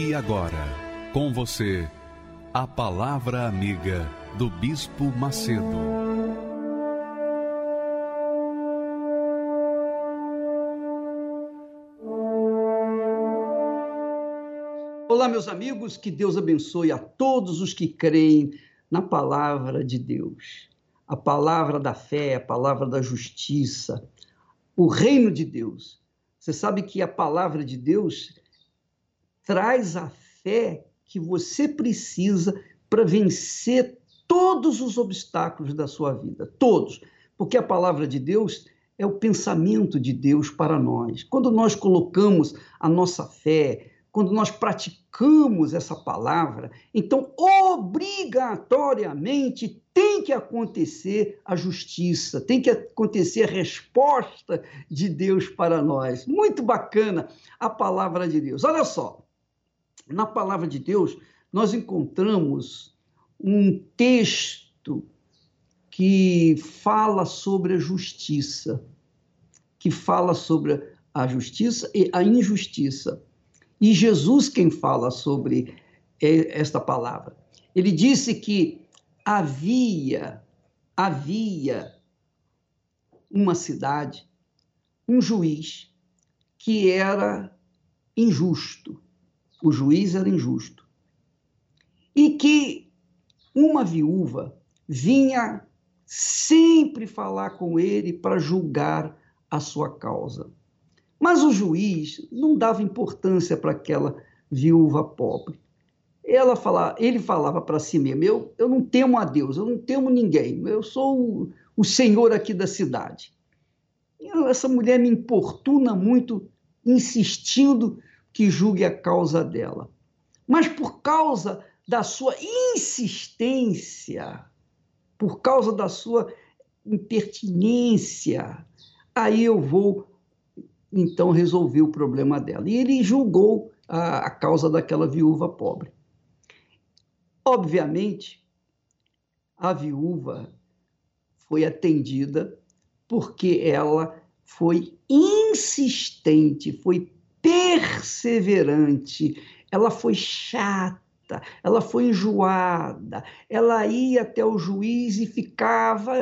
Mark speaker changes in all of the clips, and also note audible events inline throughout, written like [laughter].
Speaker 1: E agora, com você, a Palavra Amiga do Bispo Macedo.
Speaker 2: Olá, meus amigos, que Deus abençoe a todos os que creem na palavra de Deus, a palavra da fé, a palavra da justiça, o reino de Deus. Você sabe que a palavra de Deus traz a fé que você precisa para vencer todos os obstáculos da sua vida, todos, porque a palavra de Deus é o pensamento de Deus para nós. Quando nós colocamos a nossa fé, quando nós praticamos essa palavra, então obrigatoriamente tem que acontecer a justiça, tem que acontecer a resposta de Deus para nós. Muito bacana a palavra de Deus. Olha só, na palavra de Deus, nós encontramos um texto que fala sobre a justiça, que fala sobre a justiça e a injustiça. E Jesus quem fala sobre esta palavra. Ele disse que havia havia uma cidade, um juiz que era injusto o juiz era injusto. E que uma viúva vinha sempre falar com ele para julgar a sua causa. Mas o juiz não dava importância para aquela viúva pobre. Ela falava, ele falava para si mesmo: eu, eu não temo a Deus, eu não temo ninguém, eu sou o, o senhor aqui da cidade. E essa mulher me importuna muito, insistindo que julgue a causa dela. Mas por causa da sua insistência, por causa da sua impertinência, aí eu vou então resolver o problema dela. E ele julgou a, a causa daquela viúva pobre. Obviamente, a viúva foi atendida porque ela foi insistente, foi perseverante, ela foi chata, ela foi enjoada, ela ia até o juiz e ficava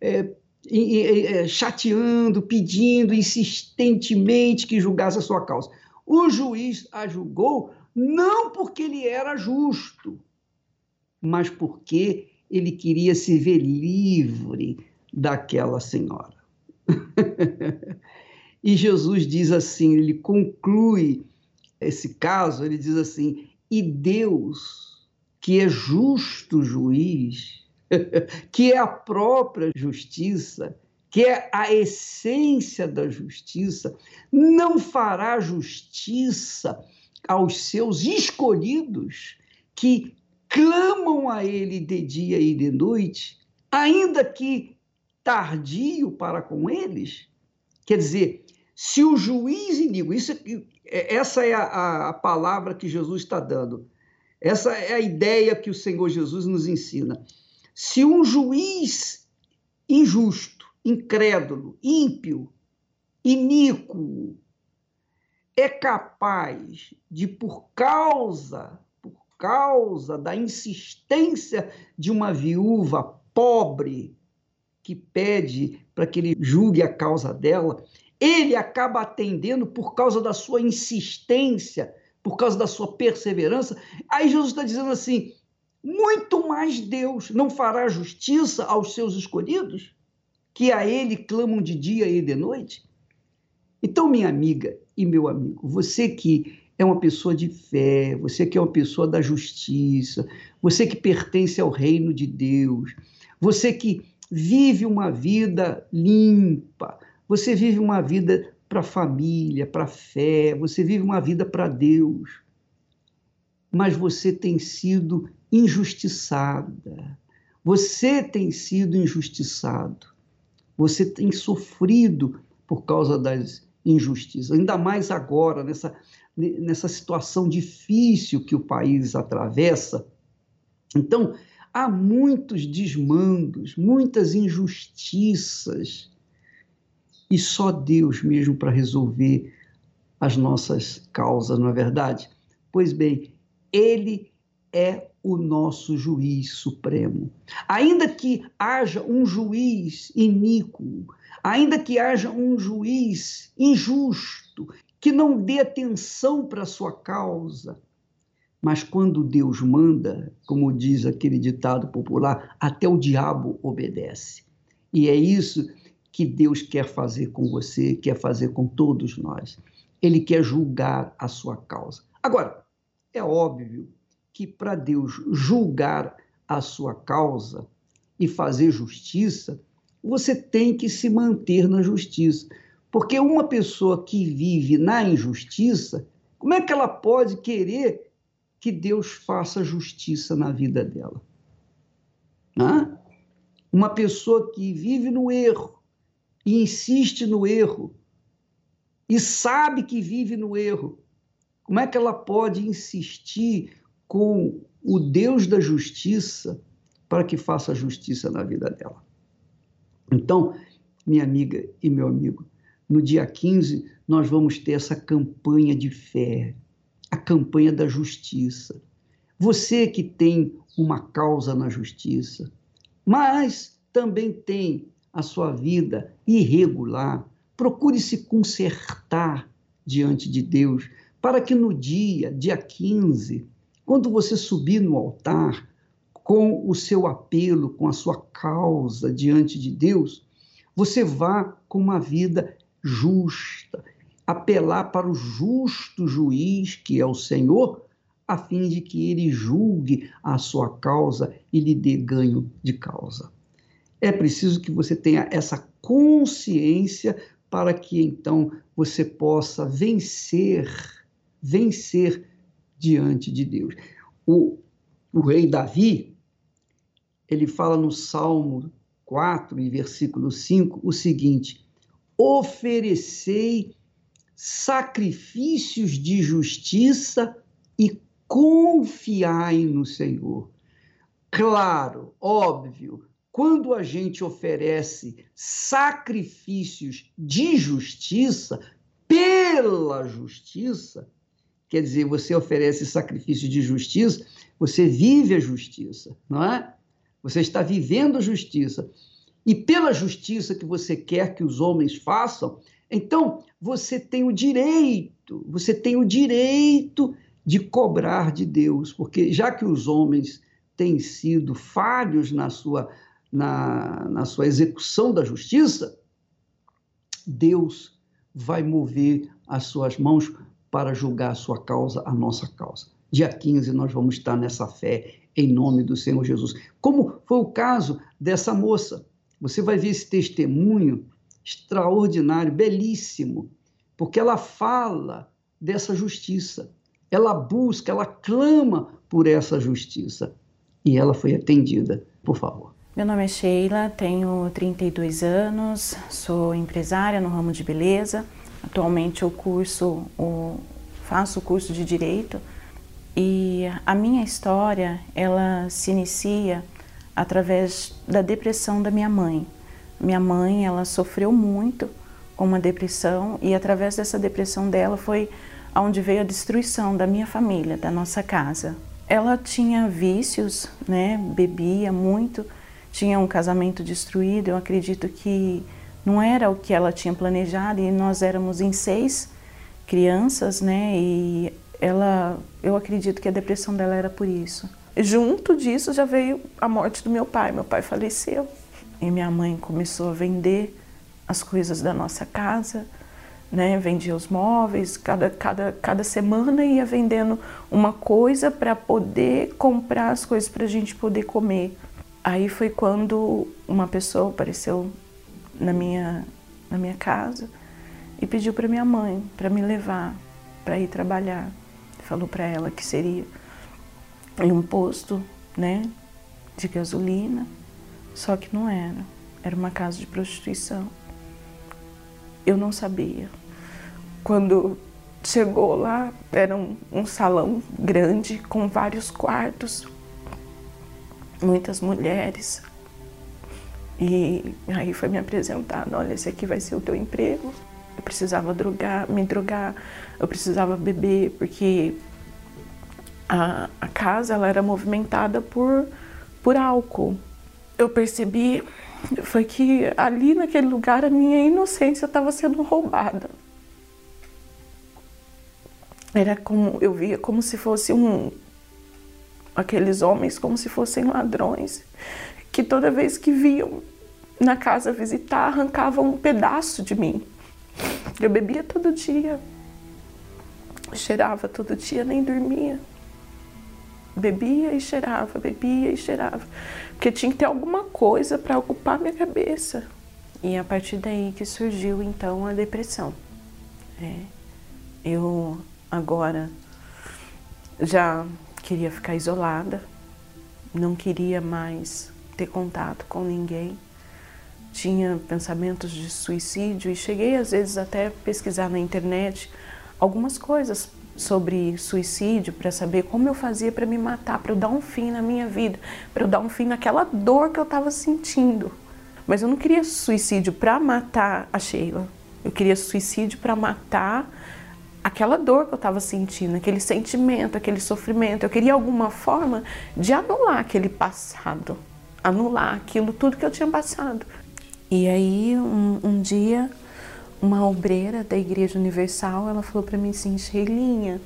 Speaker 2: é, é, chateando, pedindo insistentemente que julgasse a sua causa. O juiz a julgou não porque ele era justo, mas porque ele queria se ver livre daquela senhora. [laughs] E Jesus diz assim, ele conclui esse caso, ele diz assim: "E Deus, que é justo juiz, [laughs] que é a própria justiça, que é a essência da justiça, não fará justiça aos seus escolhidos que clamam a ele de dia e de noite, ainda que tardio para com eles?" Quer dizer, se o juiz iníquo, isso, é, essa é a, a palavra que Jesus está dando, essa é a ideia que o Senhor Jesus nos ensina. Se um juiz injusto, incrédulo, ímpio, iníquo, é capaz de, por causa, por causa da insistência de uma viúva pobre que pede para que ele julgue a causa dela, ele acaba atendendo por causa da sua insistência, por causa da sua perseverança. Aí Jesus está dizendo assim: muito mais Deus não fará justiça aos seus escolhidos, que a Ele clamam de dia e de noite? Então, minha amiga e meu amigo, você que é uma pessoa de fé, você que é uma pessoa da justiça, você que pertence ao reino de Deus, você que vive uma vida limpa, você vive uma vida para a família, para a fé, você vive uma vida para Deus, mas você tem sido injustiçada, você tem sido injustiçado, você tem sofrido por causa das injustiças, ainda mais agora, nessa, nessa situação difícil que o país atravessa. Então, há muitos desmandos, muitas injustiças, e só Deus mesmo para resolver as nossas causas, não é verdade? Pois bem, Ele é o nosso juiz supremo. Ainda que haja um juiz iníquo, ainda que haja um juiz injusto, que não dê atenção para a sua causa, mas quando Deus manda, como diz aquele ditado popular, até o diabo obedece. E é isso que Deus quer fazer com você, quer fazer com todos nós. Ele quer julgar a sua causa. Agora, é óbvio que para Deus julgar a sua causa e fazer justiça, você tem que se manter na justiça. Porque uma pessoa que vive na injustiça, como é que ela pode querer que Deus faça justiça na vida dela? Hã? Uma pessoa que vive no erro, e insiste no erro e sabe que vive no erro, como é que ela pode insistir com o Deus da justiça para que faça justiça na vida dela? Então, minha amiga e meu amigo, no dia 15 nós vamos ter essa campanha de fé, a campanha da justiça. Você que tem uma causa na justiça, mas também tem a sua vida irregular, procure se consertar diante de Deus, para que no dia, dia 15, quando você subir no altar com o seu apelo, com a sua causa diante de Deus, você vá com uma vida justa, apelar para o justo juiz, que é o Senhor, a fim de que ele julgue a sua causa e lhe dê ganho de causa. É preciso que você tenha essa consciência para que então você possa vencer, vencer diante de Deus. O, o rei Davi, ele fala no Salmo 4, e versículo 5, o seguinte: oferecei sacrifícios de justiça e confiai no Senhor. Claro, óbvio, quando a gente oferece sacrifícios de justiça, pela justiça, quer dizer, você oferece sacrifício de justiça, você vive a justiça, não é? Você está vivendo a justiça. E pela justiça que você quer que os homens façam, então você tem o direito, você tem o direito de cobrar de Deus, porque já que os homens têm sido falhos na sua na, na sua execução da justiça, Deus vai mover as suas mãos para julgar a sua causa, a nossa causa. Dia 15 nós vamos estar nessa fé em nome do Senhor Jesus. Como foi o caso dessa moça. Você vai ver esse testemunho extraordinário, belíssimo, porque ela fala dessa justiça. Ela busca, ela clama por essa justiça. E ela foi atendida. Por favor.
Speaker 3: Meu nome é Sheila, tenho 32 anos, sou empresária no ramo de beleza. Atualmente eu curso, o, faço o curso de Direito e a minha história, ela se inicia através da depressão da minha mãe. Minha mãe, ela sofreu muito com uma depressão e através dessa depressão dela foi onde veio a destruição da minha família, da nossa casa. Ela tinha vícios, né, bebia muito, tinha um casamento destruído. Eu acredito que não era o que ela tinha planejado e nós éramos em seis crianças, né? E ela, eu acredito que a depressão dela era por isso. Junto disso já veio a morte do meu pai. Meu pai faleceu e minha mãe começou a vender as coisas da nossa casa, né? Vendia os móveis, cada, cada, cada semana ia vendendo uma coisa para poder comprar as coisas para a gente poder comer. Aí foi quando uma pessoa apareceu na minha, na minha casa e pediu para minha mãe para me levar para ir trabalhar. Falou para ela que seria em um posto, né, de gasolina, só que não era. Era uma casa de prostituição. Eu não sabia. Quando chegou lá, era um, um salão grande com vários quartos, muitas mulheres. E aí foi me apresentado, olha, esse aqui vai ser o teu emprego. Eu precisava drogar, me drogar, eu precisava beber, porque a, a casa ela era movimentada por, por álcool. Eu percebi foi que ali naquele lugar a minha inocência estava sendo roubada. Era como eu via como se fosse um aqueles homens como se fossem ladrões que toda vez que viam na casa visitar arrancavam um pedaço de mim. Eu bebia todo dia, cheirava todo dia, nem dormia. Bebia e cheirava, bebia e cheirava. Porque tinha que ter alguma coisa para ocupar minha cabeça. E a partir daí que surgiu então a depressão. É, eu agora já queria ficar isolada, não queria mais ter contato com ninguém. Tinha pensamentos de suicídio e cheguei às vezes até pesquisar na internet algumas coisas sobre suicídio para saber como eu fazia para me matar, para eu dar um fim na minha vida, para eu dar um fim naquela dor que eu estava sentindo. Mas eu não queria suicídio para matar a Sheila. Eu queria suicídio para matar aquela dor que eu estava sentindo, aquele sentimento, aquele sofrimento. Eu queria alguma forma de anular aquele passado, anular aquilo tudo que eu tinha passado. E aí um, um dia uma obreira da Igreja Universal, ela falou para mim assim, Sheilinha,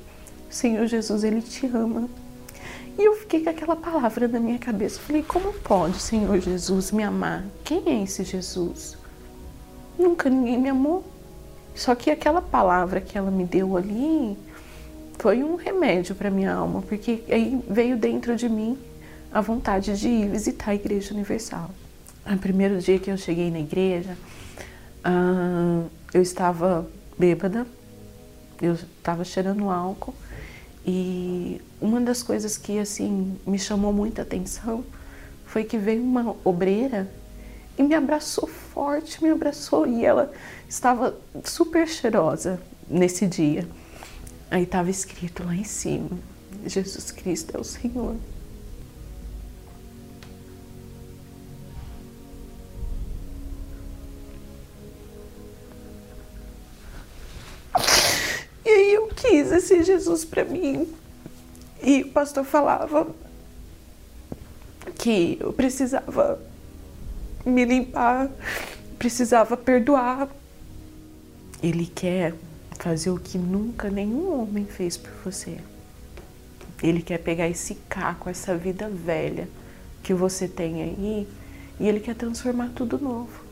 Speaker 3: Senhor Jesus, Ele te ama. E eu fiquei com aquela palavra na minha cabeça. Falei, como pode Senhor Jesus me amar? Quem é esse Jesus? Nunca ninguém me amou. Só que aquela palavra que ela me deu ali foi um remédio para minha alma, porque aí veio dentro de mim a vontade de ir visitar a Igreja Universal. No primeiro dia que eu cheguei na igreja, eu estava bêbada, eu estava cheirando álcool e uma das coisas que assim me chamou muita atenção foi que veio uma obreira e me abraçou forte, me abraçou e ela estava super cheirosa nesse dia. Aí estava escrito lá em cima: Jesus Cristo é o Senhor. E aí eu quis esse Jesus para mim. E o pastor falava que eu precisava me limpar, precisava perdoar. Ele quer fazer o que nunca nenhum homem fez por você. Ele quer pegar esse caco, essa vida velha que você tem aí, e ele quer transformar tudo novo.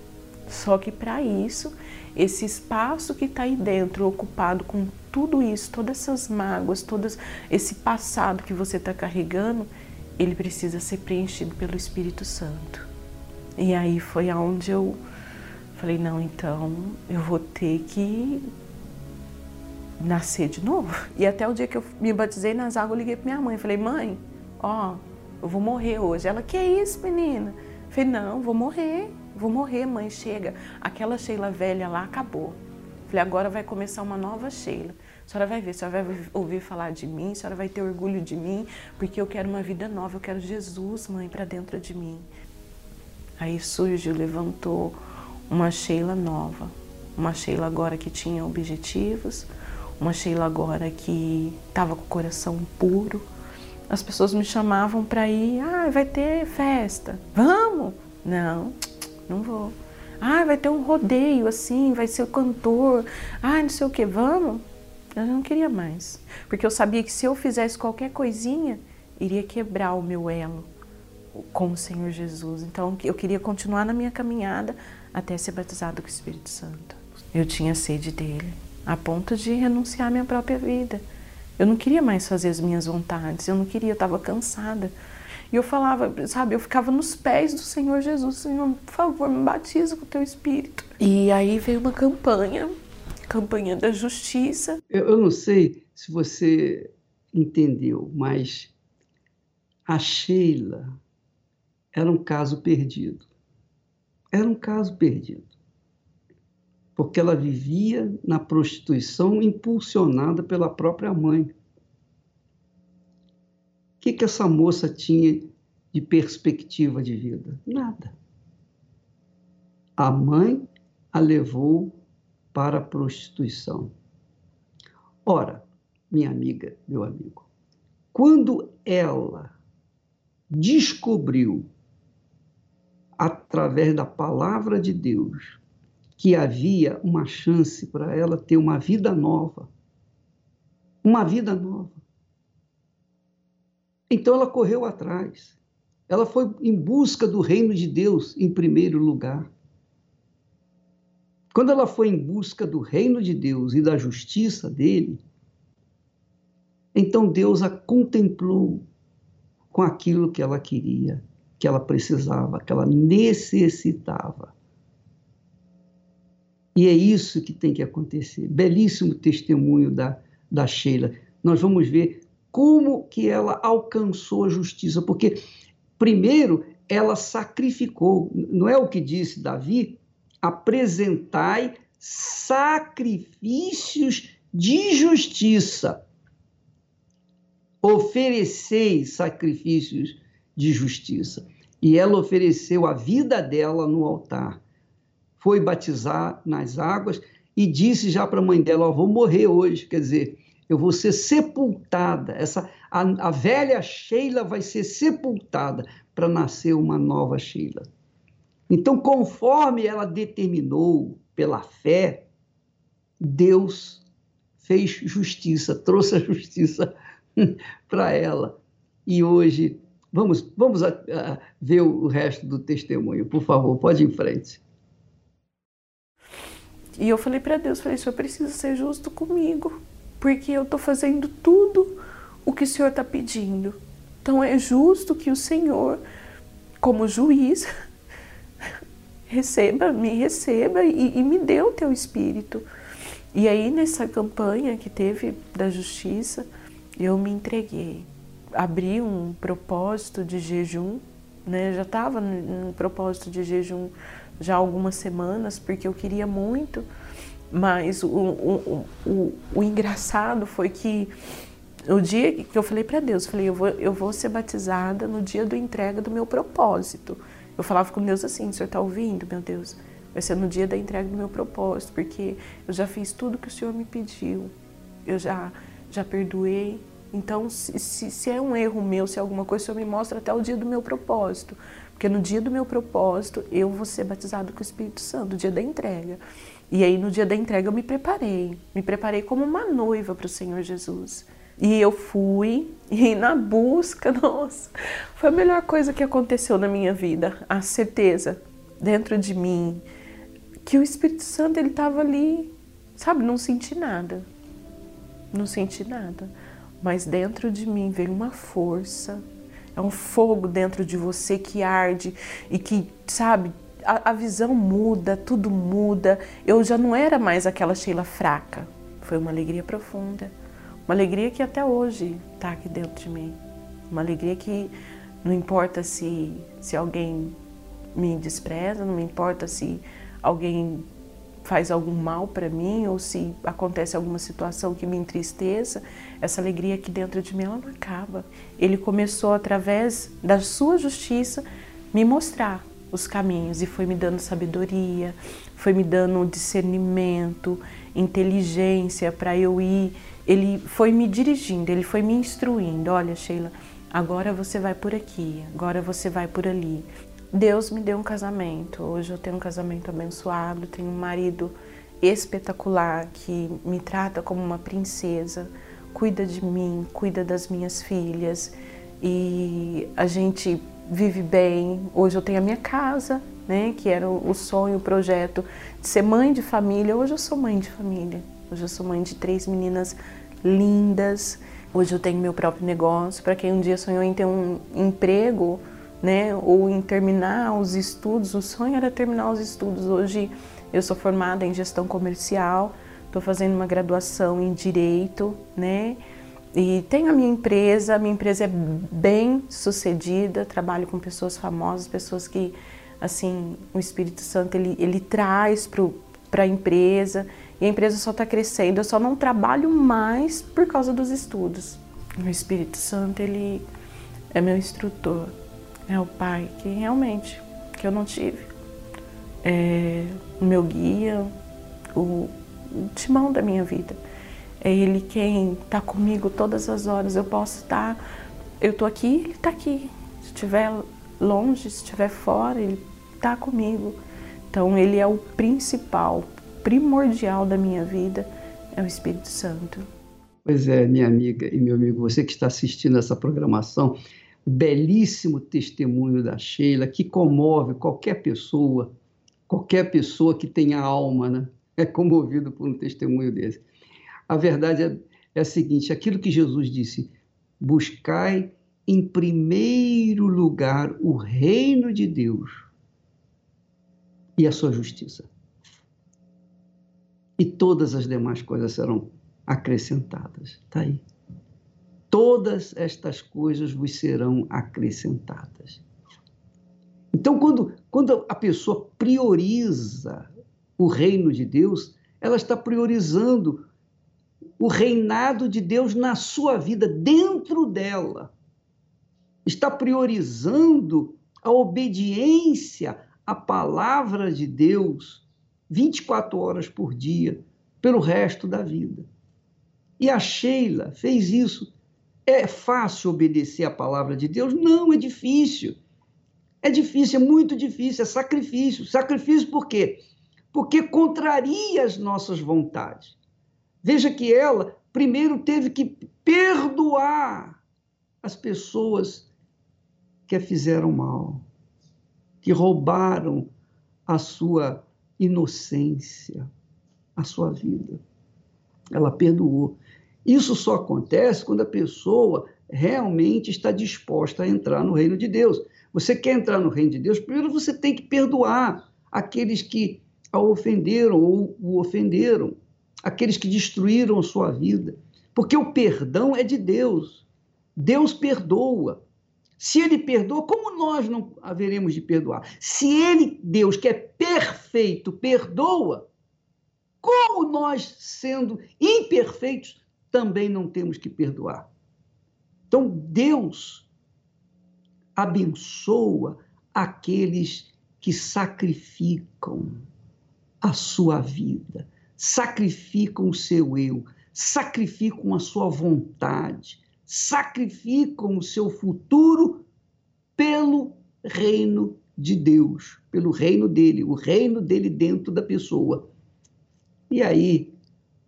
Speaker 3: Só que para isso, esse espaço que está aí dentro, ocupado com tudo isso, todas essas mágoas, todo esse passado que você está carregando, ele precisa ser preenchido pelo Espírito Santo. E aí foi aonde eu falei, não, então eu vou ter que nascer de novo. E até o dia que eu me batizei nas águas, eu liguei para minha mãe, falei, mãe, ó, eu vou morrer hoje. Ela, que é isso, menina? Eu falei, não, vou morrer. Vou morrer, mãe, chega. Aquela Sheila velha lá acabou. Falei, agora vai começar uma nova Sheila. A senhora vai ver, a senhora vai ouvir falar de mim, a senhora vai ter orgulho de mim, porque eu quero uma vida nova, eu quero Jesus, mãe, para dentro de mim. Aí surgiu, levantou uma Sheila nova, uma Sheila agora que tinha objetivos, uma Sheila agora que estava com o coração puro. As pessoas me chamavam para ir, ah, vai ter festa, vamos? Não, não vou. Ah, vai ter um rodeio assim, vai ser o cantor. Ah, não sei o que, vamos? Eu não queria mais. Porque eu sabia que se eu fizesse qualquer coisinha, iria quebrar o meu elo com o Senhor Jesus. Então eu queria continuar na minha caminhada até ser batizado com o Espírito Santo. Eu tinha sede dele, a ponto de renunciar à minha própria vida. Eu não queria mais fazer as minhas vontades, eu não queria, eu estava cansada. E eu falava, sabe, eu ficava nos pés do Senhor Jesus, Senhor, por favor, me batiza com o teu Espírito. E aí veio uma campanha campanha da justiça.
Speaker 2: Eu, eu não sei se você entendeu, mas a Sheila era um caso perdido. Era um caso perdido. Porque ela vivia na prostituição impulsionada pela própria mãe. O que, que essa moça tinha de perspectiva de vida? Nada. A mãe a levou para a prostituição. Ora, minha amiga, meu amigo, quando ela descobriu, através da palavra de Deus, que havia uma chance para ela ter uma vida nova, uma vida nova. Então ela correu atrás. Ela foi em busca do reino de Deus em primeiro lugar. Quando ela foi em busca do reino de Deus e da justiça dele, então Deus a contemplou com aquilo que ela queria, que ela precisava, que ela necessitava. E é isso que tem que acontecer. Belíssimo testemunho da, da Sheila. Nós vamos ver como que ela alcançou a justiça, porque primeiro ela sacrificou, não é o que disse Davi? apresentai sacrifícios de justiça. Ofereceis sacrifícios de justiça. E ela ofereceu a vida dela no altar. Foi batizar nas águas e disse já para a mãe dela: oh, Vou morrer hoje. Quer dizer, eu vou ser sepultada. Essa, a, a velha Sheila vai ser sepultada para nascer uma nova Sheila. Então, conforme ela determinou pela fé, Deus fez justiça, trouxe a justiça [laughs] para ela. E hoje, vamos, vamos a, a ver o resto do testemunho, por favor, pode ir em frente.
Speaker 3: E eu falei para Deus, falei, Senhor precisa ser justo comigo, porque eu estou fazendo tudo o que o Senhor está pedindo. Então é justo que o Senhor, como juiz, [laughs] receba, me receba e, e me dê o teu espírito. E aí nessa campanha que teve da justiça, eu me entreguei. Abri um propósito de jejum, né? Já estava no propósito de jejum já algumas semanas, porque eu queria muito, mas o, o, o, o engraçado foi que o dia que eu falei para Deus, falei, eu vou, eu vou ser batizada no dia da entrega do meu propósito. Eu falava com Deus assim: o Senhor está ouvindo, meu Deus? Vai ser no dia da entrega do meu propósito, porque eu já fiz tudo que o Senhor me pediu, eu já, já perdoei. Então, se, se, se é um erro meu, se é alguma coisa, o Senhor me mostra até o dia do meu propósito. Porque no dia do meu propósito, eu vou ser batizado com o Espírito Santo, no dia da entrega. E aí, no dia da entrega, eu me preparei. Me preparei como uma noiva para o Senhor Jesus. E eu fui, [laughs] e na busca, [laughs] nossa, foi a melhor coisa que aconteceu na minha vida, a certeza dentro de mim que o Espírito Santo ele estava ali, sabe, não senti nada. Não senti nada, mas dentro de mim veio uma força. É um fogo dentro de você que arde e que, sabe, a, a visão muda, tudo muda. Eu já não era mais aquela Sheila fraca. Foi uma alegria profunda uma alegria que até hoje está aqui dentro de mim. Uma alegria que não importa se, se alguém me despreza, não me importa se alguém faz algum mal para mim ou se acontece alguma situação que me entristeça, essa alegria aqui dentro de mim ela não acaba. Ele começou através da sua justiça me mostrar os caminhos e foi me dando sabedoria, foi me dando discernimento, inteligência para eu ir ele foi me dirigindo, ele foi me instruindo. Olha, Sheila, agora você vai por aqui, agora você vai por ali. Deus me deu um casamento. Hoje eu tenho um casamento abençoado, tenho um marido espetacular que me trata como uma princesa, cuida de mim, cuida das minhas filhas e a gente vive bem. Hoje eu tenho a minha casa, né, que era o sonho, o projeto de ser mãe de família. Hoje eu sou mãe de família. Hoje eu sou mãe de três meninas lindas. Hoje eu tenho meu próprio negócio. Para quem um dia sonhou em ter um emprego, né, ou em terminar os estudos, o sonho era terminar os estudos. Hoje eu sou formada em gestão comercial, estou fazendo uma graduação em Direito, né? E tenho a minha empresa, a minha empresa é bem sucedida, trabalho com pessoas famosas, pessoas que, assim, o Espírito Santo, ele, ele traz para a empresa, e a empresa só está crescendo, eu só não trabalho mais por causa dos estudos. O Espírito Santo, ele é meu instrutor, é o Pai que realmente, que eu não tive. É o meu guia, o, o timão da minha vida. É Ele quem está comigo todas as horas. Eu posso estar, eu estou aqui, Ele está aqui. Se estiver longe, se estiver fora, Ele está comigo. Então, Ele é o principal, primordial da minha vida, é o Espírito Santo.
Speaker 2: Pois é, minha amiga e meu amigo, você que está assistindo essa programação, belíssimo testemunho da Sheila, que comove qualquer pessoa, qualquer pessoa que tenha alma, né? É comovido por um testemunho desse. A verdade é, é a seguinte: aquilo que Jesus disse, buscai em primeiro lugar o reino de Deus e a sua justiça. E todas as demais coisas serão acrescentadas. Está aí. Todas estas coisas vos serão acrescentadas. Então, quando, quando a pessoa prioriza o reino de Deus, ela está priorizando o reinado de Deus na sua vida, dentro dela. Está priorizando a obediência à palavra de Deus 24 horas por dia, pelo resto da vida. E a Sheila fez isso. É fácil obedecer à palavra de Deus? Não, é difícil. É difícil, é muito difícil, é sacrifício. Sacrifício por quê? Porque contraria as nossas vontades. Veja que ela primeiro teve que perdoar as pessoas que a fizeram mal, que roubaram a sua inocência, a sua vida. Ela perdoou. Isso só acontece quando a pessoa realmente está disposta a entrar no reino de Deus. Você quer entrar no reino de Deus? Primeiro você tem que perdoar aqueles que a ofenderam ou o ofenderam aqueles que destruíram sua vida. Porque o perdão é de Deus. Deus perdoa. Se ele perdoa, como nós não haveremos de perdoar? Se ele, Deus, que é perfeito, perdoa, como nós, sendo imperfeitos, também não temos que perdoar? Então, Deus abençoa aqueles que sacrificam a sua vida, sacrificam o seu eu, sacrificam a sua vontade, sacrificam o seu futuro pelo reino de Deus, pelo reino dele, o reino dele dentro da pessoa. E aí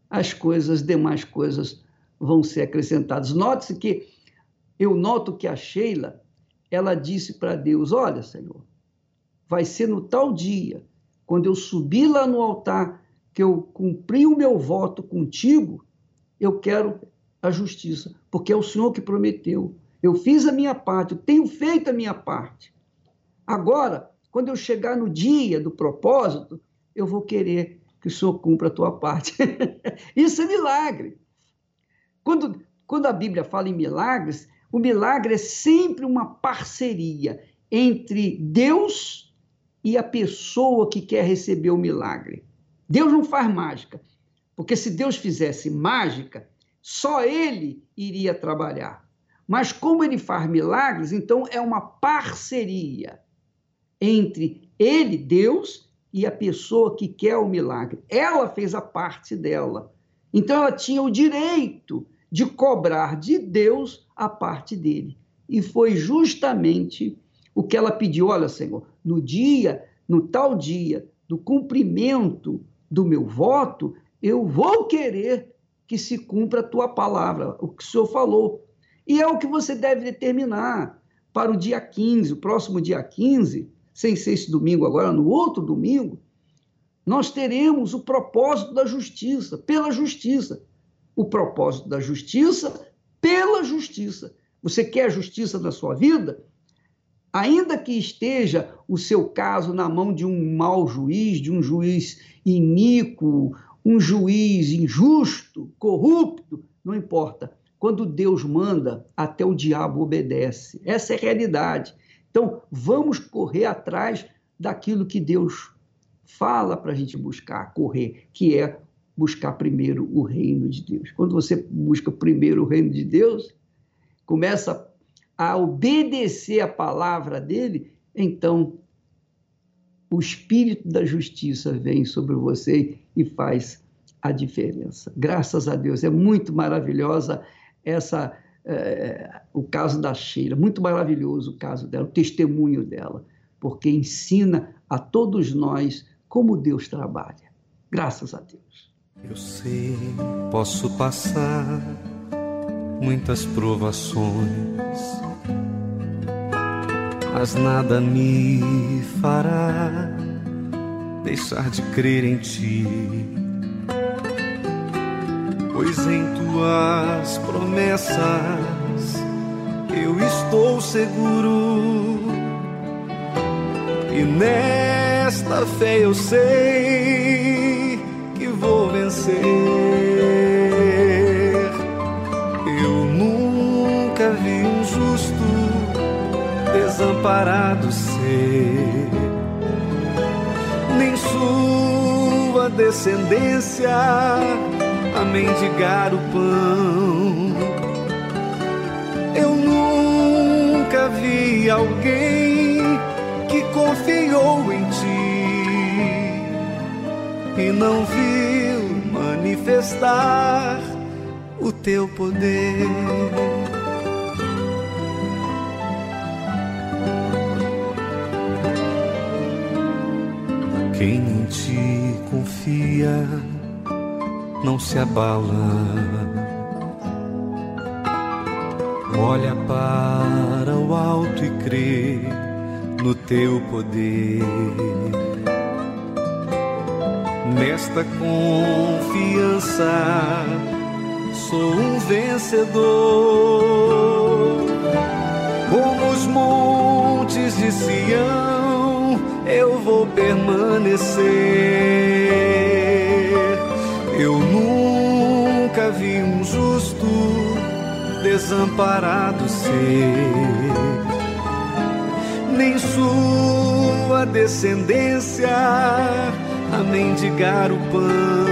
Speaker 2: as coisas, demais coisas vão ser acrescentadas. Note-se que eu noto que a Sheila, ela disse para Deus: "Olha, Senhor, vai ser no tal dia, quando eu subir lá no altar que eu cumpri o meu voto contigo, eu quero a justiça, porque é o Senhor que prometeu. Eu fiz a minha parte, eu tenho feito a minha parte. Agora, quando eu chegar no dia do propósito, eu vou querer que o Senhor cumpra a tua parte. [laughs] Isso é milagre. Quando, quando a Bíblia fala em milagres, o milagre é sempre uma parceria entre Deus e a pessoa que quer receber o milagre. Deus não faz mágica, porque se Deus fizesse mágica, só ele iria trabalhar. Mas como ele faz milagres, então é uma parceria entre ele, Deus, e a pessoa que quer o milagre. Ela fez a parte dela. Então ela tinha o direito de cobrar de Deus a parte dele. E foi justamente o que ela pediu: olha, Senhor, no dia, no tal dia do cumprimento do meu voto, eu vou querer que se cumpra a tua palavra, o que o senhor falou. E é o que você deve determinar para o dia 15, o próximo dia 15, sem ser esse domingo agora, no outro domingo, nós teremos o propósito da justiça, pela justiça. O propósito da justiça, pela justiça. Você quer justiça na sua vida? Ainda que esteja o seu caso na mão de um mau juiz, de um juiz iníquo, um juiz injusto, corrupto, não importa. Quando Deus manda, até o diabo obedece. Essa é a realidade. Então, vamos correr atrás daquilo que Deus fala para a gente buscar, correr, que é buscar primeiro o reino de Deus. Quando você busca primeiro o reino de Deus, começa a obedecer a palavra dele, então o espírito da justiça vem sobre você e faz a diferença. Graças a Deus, é muito maravilhosa essa é, o caso da Sheila, muito maravilhoso o caso dela, o testemunho dela, porque ensina a todos nós como Deus trabalha. Graças a Deus.
Speaker 4: Eu sei, posso passar muitas provações, mas nada me fará deixar de crer em ti. Pois em tuas promessas eu estou seguro, e nesta fé eu sei que vou vencer. desamparado ser, nem sua descendência a mendigar o pão. Eu nunca vi alguém que confiou em ti e não viu manifestar o teu poder. Quem em ti confia não se abala. Olha para o alto e crê no teu poder. Nesta confiança sou um vencedor. Como os montes de Sião eu vou permanecer. Eu nunca vi um justo desamparado ser, nem sua descendência a mendigar o pão.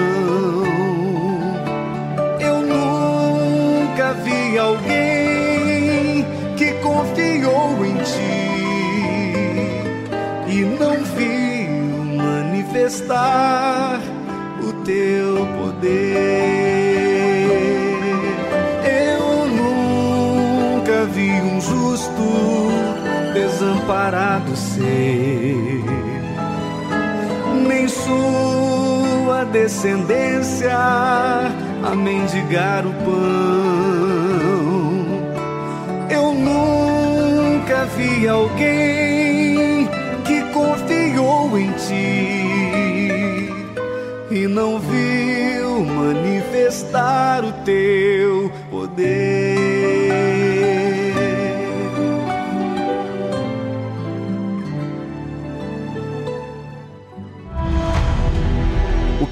Speaker 4: Eu nunca vi alguém que confiou em ti e não viu manifestar desamparado ser, nem sua descendência a mendigar o pão. Eu nunca vi alguém confiou em ti e não viu manifestar o teu poder.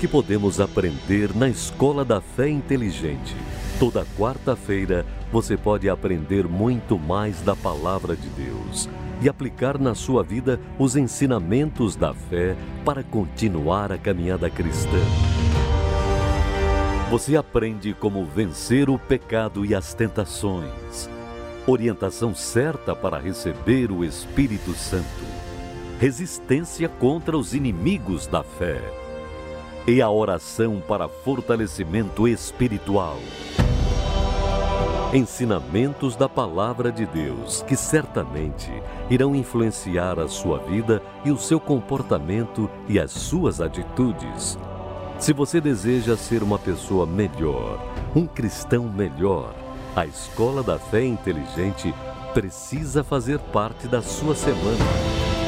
Speaker 5: Que podemos aprender na Escola da Fé Inteligente? Toda quarta-feira você pode aprender muito mais da palavra de Deus e aplicar na sua vida os ensinamentos da fé para continuar a caminhada cristã. Você aprende como vencer o pecado e as tentações, orientação certa para receber o Espírito Santo, resistência contra os inimigos da fé e a oração para fortalecimento espiritual ensinamentos da Palavra de Deus que certamente irão influenciar a sua vida e o seu comportamento e as suas atitudes. Se você deseja ser uma pessoa melhor, um cristão melhor, a Escola da Fé Inteligente precisa fazer parte da sua semana.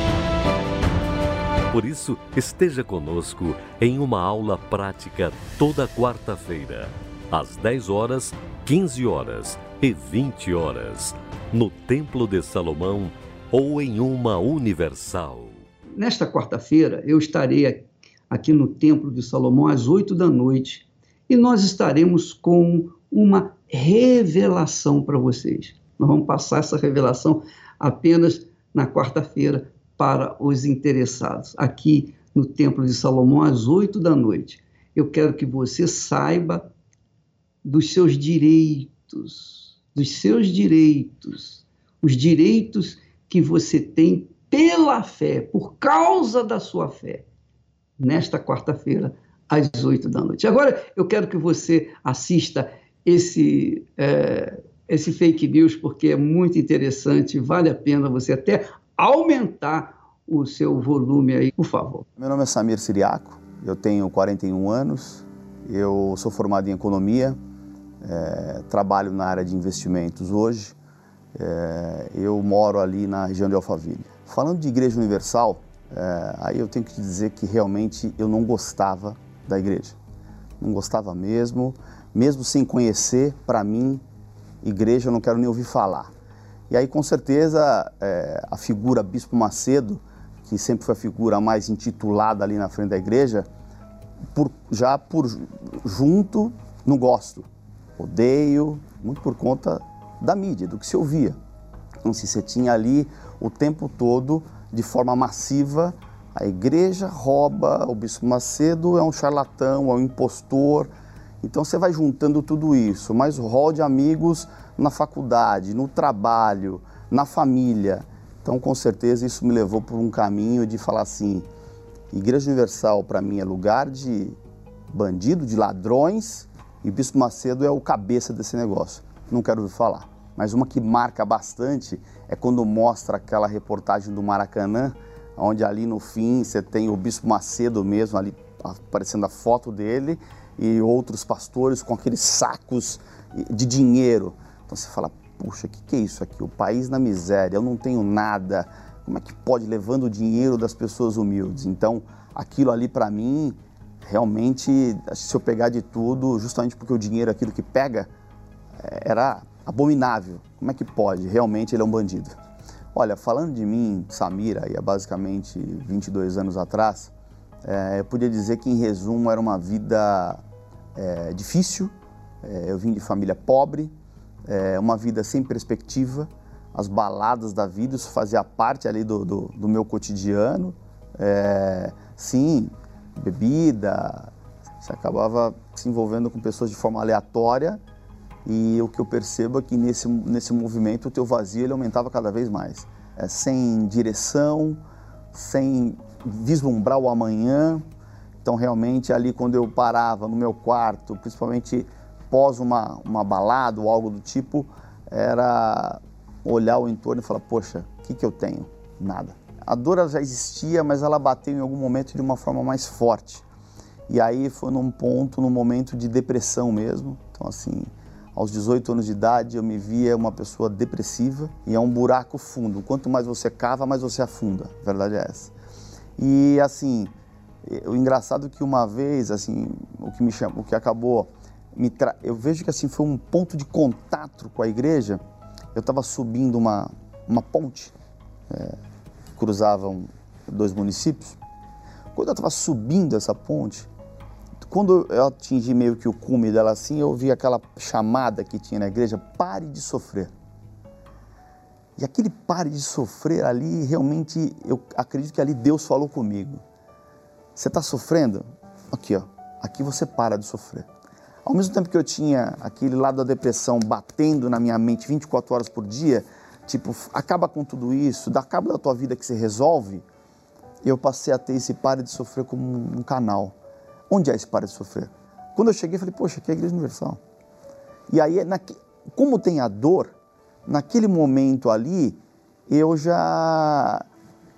Speaker 5: Por isso, esteja conosco em uma aula prática toda quarta-feira, às 10 horas 15 horas e 20 horas, no Templo de Salomão ou em uma universal.
Speaker 2: Nesta quarta-feira eu estarei aqui no Templo de Salomão às oito da noite. E nós estaremos com uma revelação para vocês. Nós vamos passar essa revelação apenas na quarta-feira para os interessados, aqui no Templo de Salomão às oito da noite. Eu quero que você saiba dos seus direitos, dos seus direitos, os direitos que você tem pela fé, por causa da sua fé, nesta quarta-feira, às oito da noite. Agora, eu quero que você assista esse, é, esse fake news, porque é muito interessante, vale a pena você até aumentar o seu volume aí, por favor.
Speaker 6: Meu nome é Samir Siriaco, eu tenho 41 anos, eu sou formado em economia, é, trabalho na área de investimentos hoje, é, eu moro ali na região de Alphaville. Falando de Igreja Universal, é, aí eu tenho que dizer que realmente eu não gostava da igreja. Não gostava mesmo, mesmo sem conhecer, para mim, igreja eu não quero nem ouvir falar. E aí, com certeza, é, a figura Bispo Macedo, que sempre foi a figura mais intitulada ali na frente da igreja, por, já por junto, não gosto. Odeio, muito por conta da mídia, do que se ouvia. Então, se você tinha ali o tempo todo, de forma massiva, a igreja rouba, o Bispo Macedo é um charlatão, é um impostor. Então você vai juntando tudo isso, mais rol de amigos na faculdade, no trabalho, na família. Então, com certeza, isso me levou por um caminho de falar assim: Igreja Universal para mim é lugar de bandido, de ladrões, e Bispo Macedo é o cabeça desse negócio. Não quero ouvir falar. Mas uma que marca bastante é quando mostra aquela reportagem do Maracanã, onde ali no fim você tem o Bispo Macedo mesmo, ali aparecendo a foto dele, e outros pastores com aqueles sacos de dinheiro. Então você fala, puxa, o que, que é isso aqui? O país na miséria, eu não tenho nada. Como é que pode levando o dinheiro das pessoas humildes? Então, aquilo ali para mim, realmente, se eu pegar de tudo, justamente porque o dinheiro é aquilo que pega, é, era abominável. Como é que pode? Realmente ele é um bandido. Olha, falando de mim, Samira, e há basicamente 22 anos atrás, é, eu podia dizer que, em resumo, era uma vida é, difícil. É, eu vim de família pobre, é, uma vida sem perspectiva, as baladas da vida, isso fazia parte ali do, do, do meu cotidiano. É, sim, bebida, você acabava se envolvendo com pessoas de forma aleatória e o que eu percebo é que nesse, nesse movimento o teu vazio ele aumentava cada vez mais. É, sem direção, sem vislumbrar o amanhã. Então realmente ali quando eu parava no meu quarto, principalmente pós uma, uma balada ou algo do tipo, era olhar o entorno e falar, poxa, o que, que eu tenho? Nada. A dor já existia, mas ela bateu em algum momento de uma forma mais forte. E aí foi num ponto, num momento de depressão mesmo. Então assim, aos 18 anos de idade eu me via uma pessoa depressiva e é um buraco fundo. Quanto mais você cava, mais você afunda. A verdade é essa. E assim, o engraçado é que uma vez, assim, o que me chamou, o que acabou tra... eu vejo que assim foi um ponto de contato com a igreja. Eu estava subindo uma, uma ponte, é, cruzavam dois municípios. Quando eu estava subindo essa ponte, quando eu atingi meio que o cume dela assim, eu ouvi aquela chamada que tinha na igreja: pare de sofrer. E aquele pare de sofrer ali, realmente, eu acredito que ali Deus falou comigo. Você está sofrendo? Aqui, ó. Aqui você para de sofrer. Ao mesmo tempo que eu tinha aquele lado da depressão batendo na minha mente 24 horas por dia, tipo, acaba com tudo isso, dá cabo da tua vida que você resolve, eu passei a ter esse pare de sofrer como um canal. Onde é esse pare de sofrer? Quando eu cheguei, falei, poxa, aqui é a Igreja Universal. E aí, como tem a dor, naquele momento ali, eu já.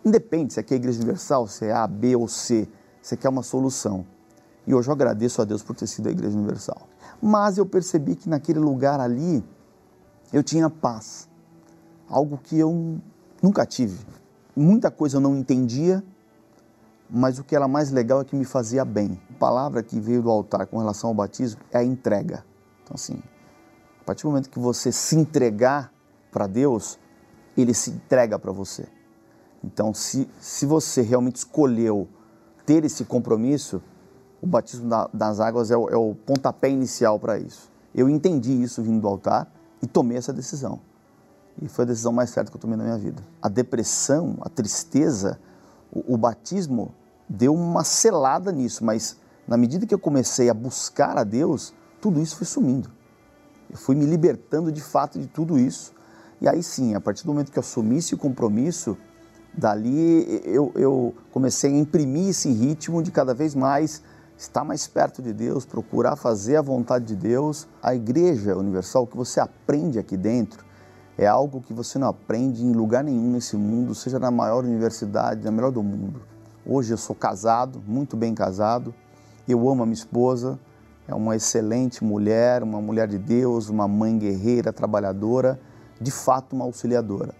Speaker 6: Independe se aqui é a Igreja Universal, se é A, B ou C, você quer uma solução. E hoje eu agradeço a Deus por ter sido a Igreja Universal. Mas eu percebi que naquele lugar ali eu tinha paz. Algo que eu nunca tive. Muita coisa eu não entendia, mas o que era mais legal é que me fazia bem. A palavra que veio do altar com relação ao batismo é a entrega. Então, assim, a partir do momento que você se entregar para Deus, Ele se entrega para você. Então, se, se você realmente escolheu ter esse compromisso, o batismo das águas é o, é o pontapé inicial para isso. Eu entendi isso vindo do altar e tomei essa decisão. E foi a decisão mais certa que eu tomei na minha vida. A depressão, a tristeza, o, o batismo deu uma selada nisso, mas na medida que eu comecei a buscar a Deus, tudo isso foi sumindo. Eu fui me libertando de fato de tudo isso. E aí sim, a partir do momento que eu assumi esse compromisso, dali eu, eu comecei a imprimir esse ritmo de cada vez mais estar mais perto de Deus, procurar fazer a vontade de Deus. A Igreja Universal, o que você aprende aqui dentro, é algo que você não aprende em lugar nenhum nesse mundo, seja na maior universidade, na melhor do mundo. Hoje eu sou casado, muito bem casado, eu amo a minha esposa, é uma excelente mulher, uma mulher de Deus, uma mãe guerreira, trabalhadora, de fato uma auxiliadora.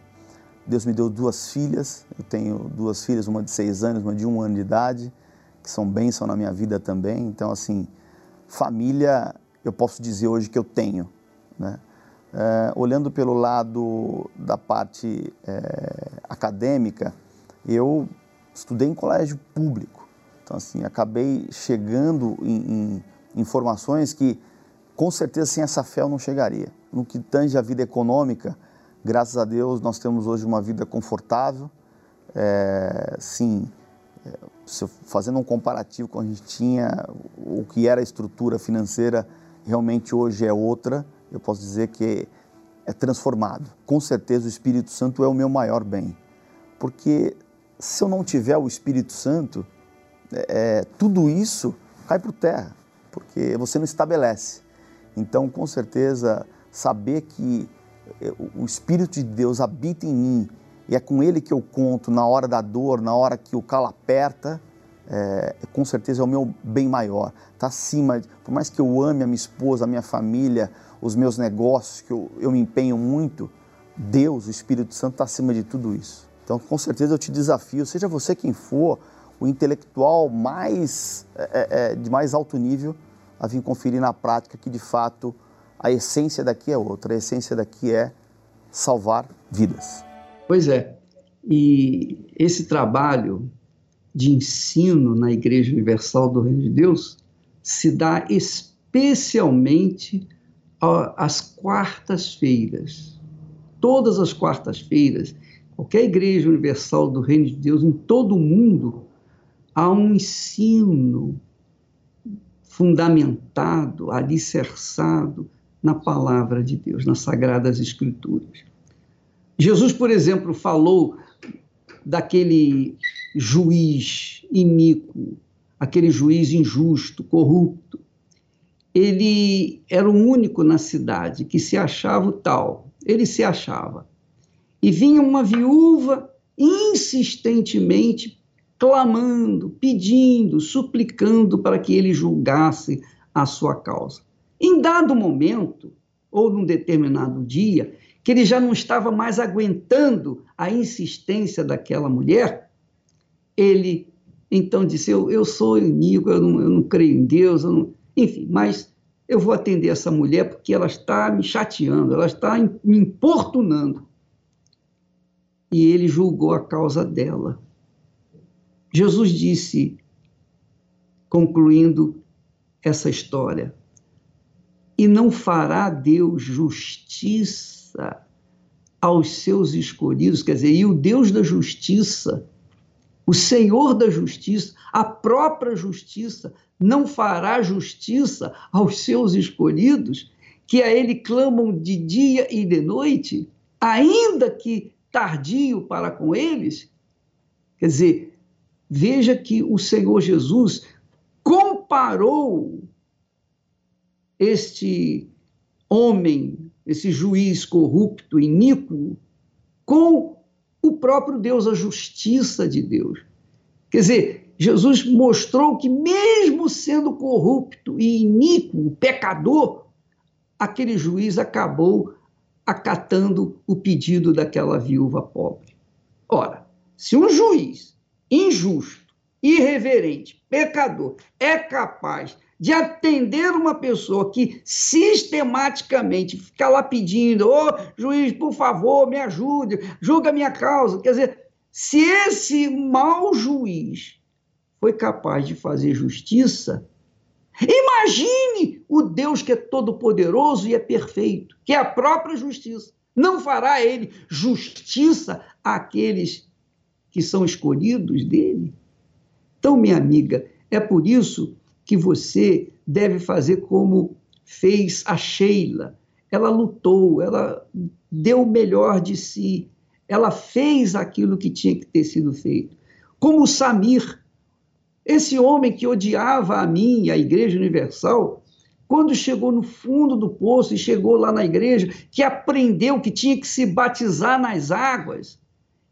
Speaker 6: Deus me deu duas filhas, eu tenho duas filhas, uma de seis anos, uma de um ano de idade, que são bênção na minha vida também. Então, assim, família, eu posso dizer hoje que eu tenho. Né? É, olhando pelo lado da parte é, acadêmica, eu estudei em colégio público. Então, assim, acabei chegando em, em informações que, com certeza, sem essa fé eu não chegaria. No que tange a vida econômica, graças a Deus, nós temos hoje uma vida confortável. É, sim, fazendo um comparativo com a gente tinha, o que era a estrutura financeira, realmente hoje é outra. Eu posso dizer que é transformado. Com certeza o Espírito Santo é o meu maior bem. Porque se eu não tiver o Espírito Santo, é, é tudo isso cai por terra, porque você não estabelece. Então, com certeza, saber que é, o Espírito de Deus habita em mim e é com ele que eu conto na hora da dor, na hora que o calo aperta, é, com certeza é o meu bem maior. Está acima, por mais que eu ame a minha esposa, a minha família, os meus negócios, que eu, eu me empenho muito, Deus, o Espírito Santo, está acima de tudo isso. Então, com certeza eu te desafio, seja você quem for, o intelectual mais é, é, é de mais alto nível, a vir conferir na prática que de fato a essência daqui é outra. A essência daqui é salvar vidas.
Speaker 2: Pois é. E esse trabalho de ensino na Igreja Universal do Reino de Deus se dá especialmente às quartas-feiras. Todas as quartas-feiras, qualquer Igreja Universal do Reino de Deus em todo o mundo, há um ensino fundamentado, alicerçado na palavra de Deus, nas Sagradas Escrituras. Jesus, por exemplo, falou daquele juiz iníquo, aquele juiz injusto, corrupto. Ele era o único na cidade que se achava o tal. Ele se achava. E vinha uma viúva insistentemente clamando, pedindo, suplicando para que ele julgasse a sua causa. Em dado momento, ou num determinado dia, que ele já não estava mais aguentando a insistência daquela mulher, ele então disse: Eu, eu sou iníquo, eu não, eu não creio em Deus, enfim, mas eu vou atender essa mulher porque ela está me chateando, ela está me importunando. E ele julgou a causa dela. Jesus disse, concluindo essa história, e não fará Deus justiça aos seus escolhidos, quer dizer, e o Deus da justiça, o Senhor da justiça, a própria justiça, não fará justiça aos seus escolhidos, que a Ele clamam de dia e de noite, ainda que tardio para com eles? Quer dizer, veja que o Senhor Jesus comparou este homem esse juiz corrupto, iníquo, com o próprio Deus, a justiça de Deus. Quer dizer, Jesus mostrou que, mesmo sendo corrupto e iníquo, pecador, aquele juiz acabou acatando o pedido daquela viúva pobre. Ora, se um juiz injusto, irreverente, pecador, é capaz de atender uma pessoa que sistematicamente fica lá pedindo, ô oh, juiz, por favor, me ajude, julga minha causa. Quer dizer, se esse mau juiz foi capaz de fazer justiça, imagine o Deus que é todo-poderoso e é perfeito, que é a própria justiça. Não fará ele justiça àqueles que são escolhidos dele? Então, minha amiga, é por isso que você deve fazer como fez a Sheila. Ela lutou, ela deu o melhor de si, ela fez aquilo que tinha que ter sido feito. Como o Samir, esse homem que odiava a mim e a Igreja Universal, quando chegou no fundo do poço e chegou lá na igreja, que aprendeu que tinha que se batizar nas águas,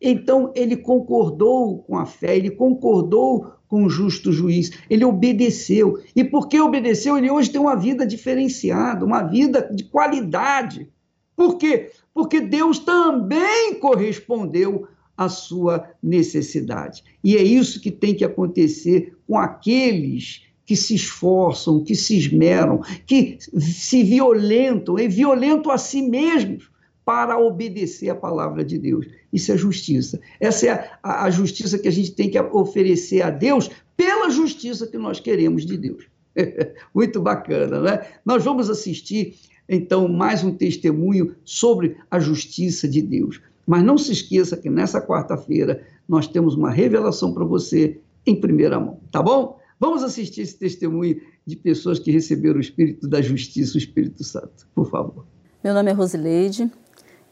Speaker 2: então ele concordou com a fé, ele concordou com o justo juiz, ele obedeceu. E porque obedeceu, ele hoje tem uma vida diferenciada, uma vida de qualidade. Por quê? Porque Deus também correspondeu à sua necessidade. E é isso que tem que acontecer com aqueles que se esforçam, que se esmeram, que se violentam, e violentam a si mesmos para obedecer a palavra de Deus. Isso é justiça. Essa é a, a, justiça que a gente tem que oferecer a Deus pela justiça que nós queremos de Deus. [laughs] Muito bacana, né? Nós vamos assistir, então, mais um testemunho sobre a justiça de Deus. Mas não se esqueça que nessa quarta-feira nós temos uma revelação para você em primeira mão, tá bom? Vamos assistir esse testemunho de pessoas que receberam o Espírito da Justiça, o Espírito Santo, por favor.
Speaker 7: Meu nome é Rosileide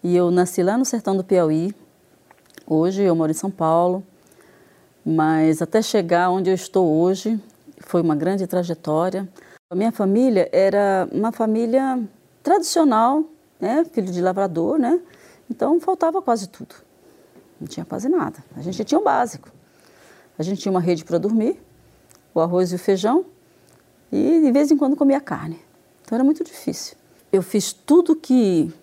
Speaker 7: e eu nasci lá no sertão do Piauí. Hoje eu moro em São Paulo, mas até chegar onde eu estou hoje foi uma grande trajetória. A minha família era uma família tradicional, né, filho de lavrador, né? Então faltava quase tudo. Não tinha quase nada. A gente tinha o básico. A gente tinha uma rede para dormir, o arroz e o feijão e de vez em quando comia carne. Então era muito difícil. Eu fiz tudo que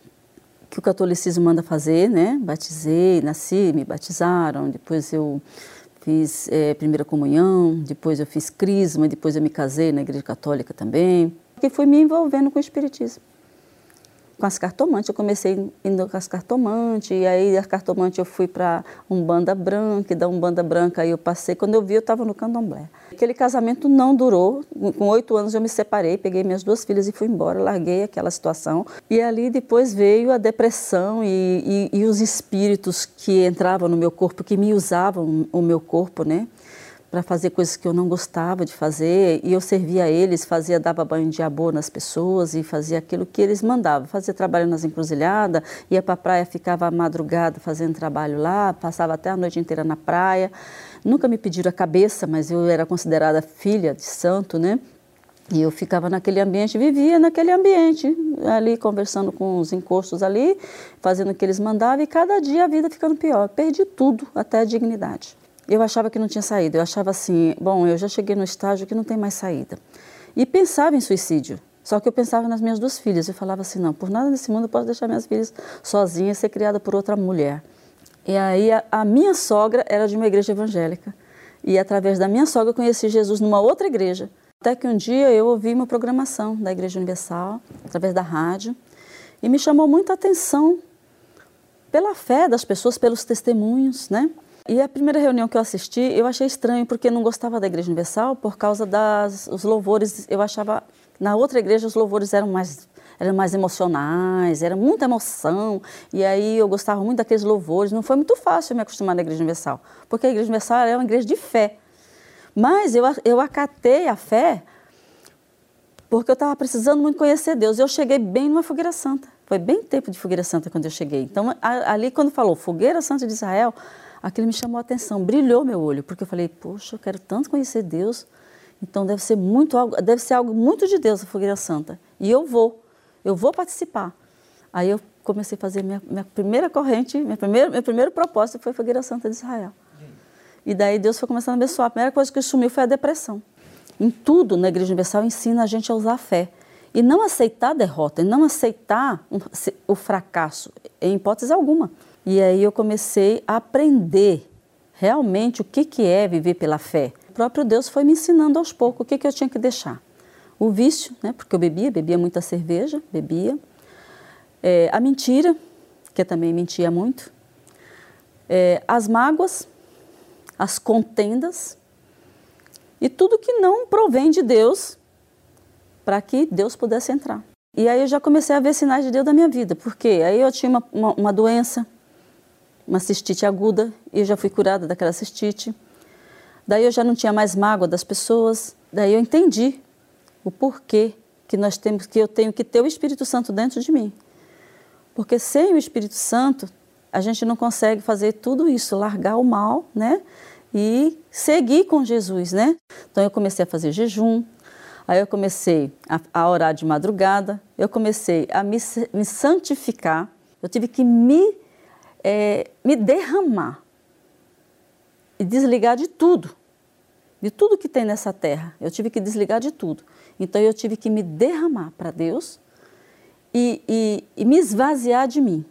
Speaker 7: que o catolicismo manda fazer, né? Batizei, nasci, me batizaram, depois eu fiz é, primeira comunhão, depois eu fiz crisma, depois eu me casei na igreja católica também, que fui me envolvendo com o espiritismo com as cartomantes. Eu comecei indo com as cartomantes, e aí as cartomantes eu fui para Umbanda Branca, e da Umbanda Branca aí eu passei. Quando eu vi, eu estava no candomblé. Aquele casamento não durou. Com oito anos eu me separei, peguei minhas duas filhas e fui embora, larguei aquela situação. E ali depois veio a depressão e, e, e os espíritos que entravam no meu corpo, que me usavam o meu corpo, né? Para fazer coisas que eu não gostava de fazer e eu servia a eles, fazia dava banho de amor nas pessoas e fazia aquilo que eles mandavam, fazia trabalho nas encruzilhadas, ia para a praia, ficava à madrugada fazendo trabalho lá, passava até a noite inteira na praia. Nunca me pediram a cabeça, mas eu era considerada filha de santo, né? E eu ficava naquele ambiente, vivia naquele ambiente, ali conversando com os encostos ali, fazendo o que eles mandavam, e cada dia a vida ficando pior. Perdi tudo, até a dignidade eu achava que não tinha saída. Eu achava assim, bom, eu já cheguei no estágio que não tem mais saída. E pensava em suicídio. Só que eu pensava nas minhas duas filhas. Eu falava assim, não, por nada nesse mundo eu posso deixar minhas filhas sozinhas, ser criada por outra mulher. E aí a, a minha sogra era de uma igreja evangélica. E através da minha sogra eu conheci Jesus numa outra igreja. Até que um dia eu ouvi uma programação da Igreja Universal, através da rádio, e me chamou muita atenção pela fé das pessoas, pelos testemunhos, né? E a primeira reunião que eu assisti, eu achei estranho, porque não gostava da Igreja Universal por causa dos os louvores. Eu achava, na outra igreja, os louvores eram mais, eram mais emocionais, era muita emoção. E aí eu gostava muito daqueles louvores. Não foi muito fácil me acostumar na Igreja Universal, porque a Igreja Universal é uma igreja de fé. Mas eu, eu acatei a fé porque eu estava precisando muito conhecer Deus. Eu cheguei bem numa fogueira santa. Foi bem tempo de fogueira santa quando eu cheguei. Então, ali, quando falou fogueira santa de Israel, aquilo me chamou a atenção, brilhou meu olho, porque eu falei, poxa, eu quero tanto conhecer Deus, então deve ser muito algo, deve ser algo muito de Deus a fogueira santa. E eu vou, eu vou participar. Aí eu comecei a fazer minha, minha primeira corrente, minha primeira, meu primeiro propósito foi a fogueira santa de Israel. E daí Deus foi começando a abençoar. A primeira coisa que sumiu foi a depressão. Em tudo na Igreja Universal ensina a gente a usar a fé. E não aceitar a derrota, e não aceitar o fracasso, em hipótese alguma. E aí eu comecei a aprender realmente o que, que é viver pela fé. O próprio Deus foi me ensinando aos poucos o que, que eu tinha que deixar. O vício, né, porque eu bebia, bebia muita cerveja, bebia. É, a mentira, que eu também mentia muito. É, as mágoas, as contendas, e tudo que não provém de Deus para que Deus pudesse entrar. E aí eu já comecei a ver sinais de Deus da minha vida, porque aí eu tinha uma, uma, uma doença, uma cistite aguda, e eu já fui curada daquela cistite. Daí eu já não tinha mais mágoa das pessoas. Daí eu entendi o porquê que nós temos que eu tenho que ter o Espírito Santo dentro de mim. Porque sem o Espírito Santo, a gente não consegue fazer tudo isso, largar o mal, né? E seguir com Jesus, né? Então eu comecei a fazer jejum, aí eu comecei a, a orar de madrugada, eu comecei a me, me santificar, eu tive que me, é, me derramar e desligar de tudo, de tudo que tem nessa terra. Eu tive que desligar de tudo. Então eu tive que me derramar para Deus e, e, e me esvaziar de mim.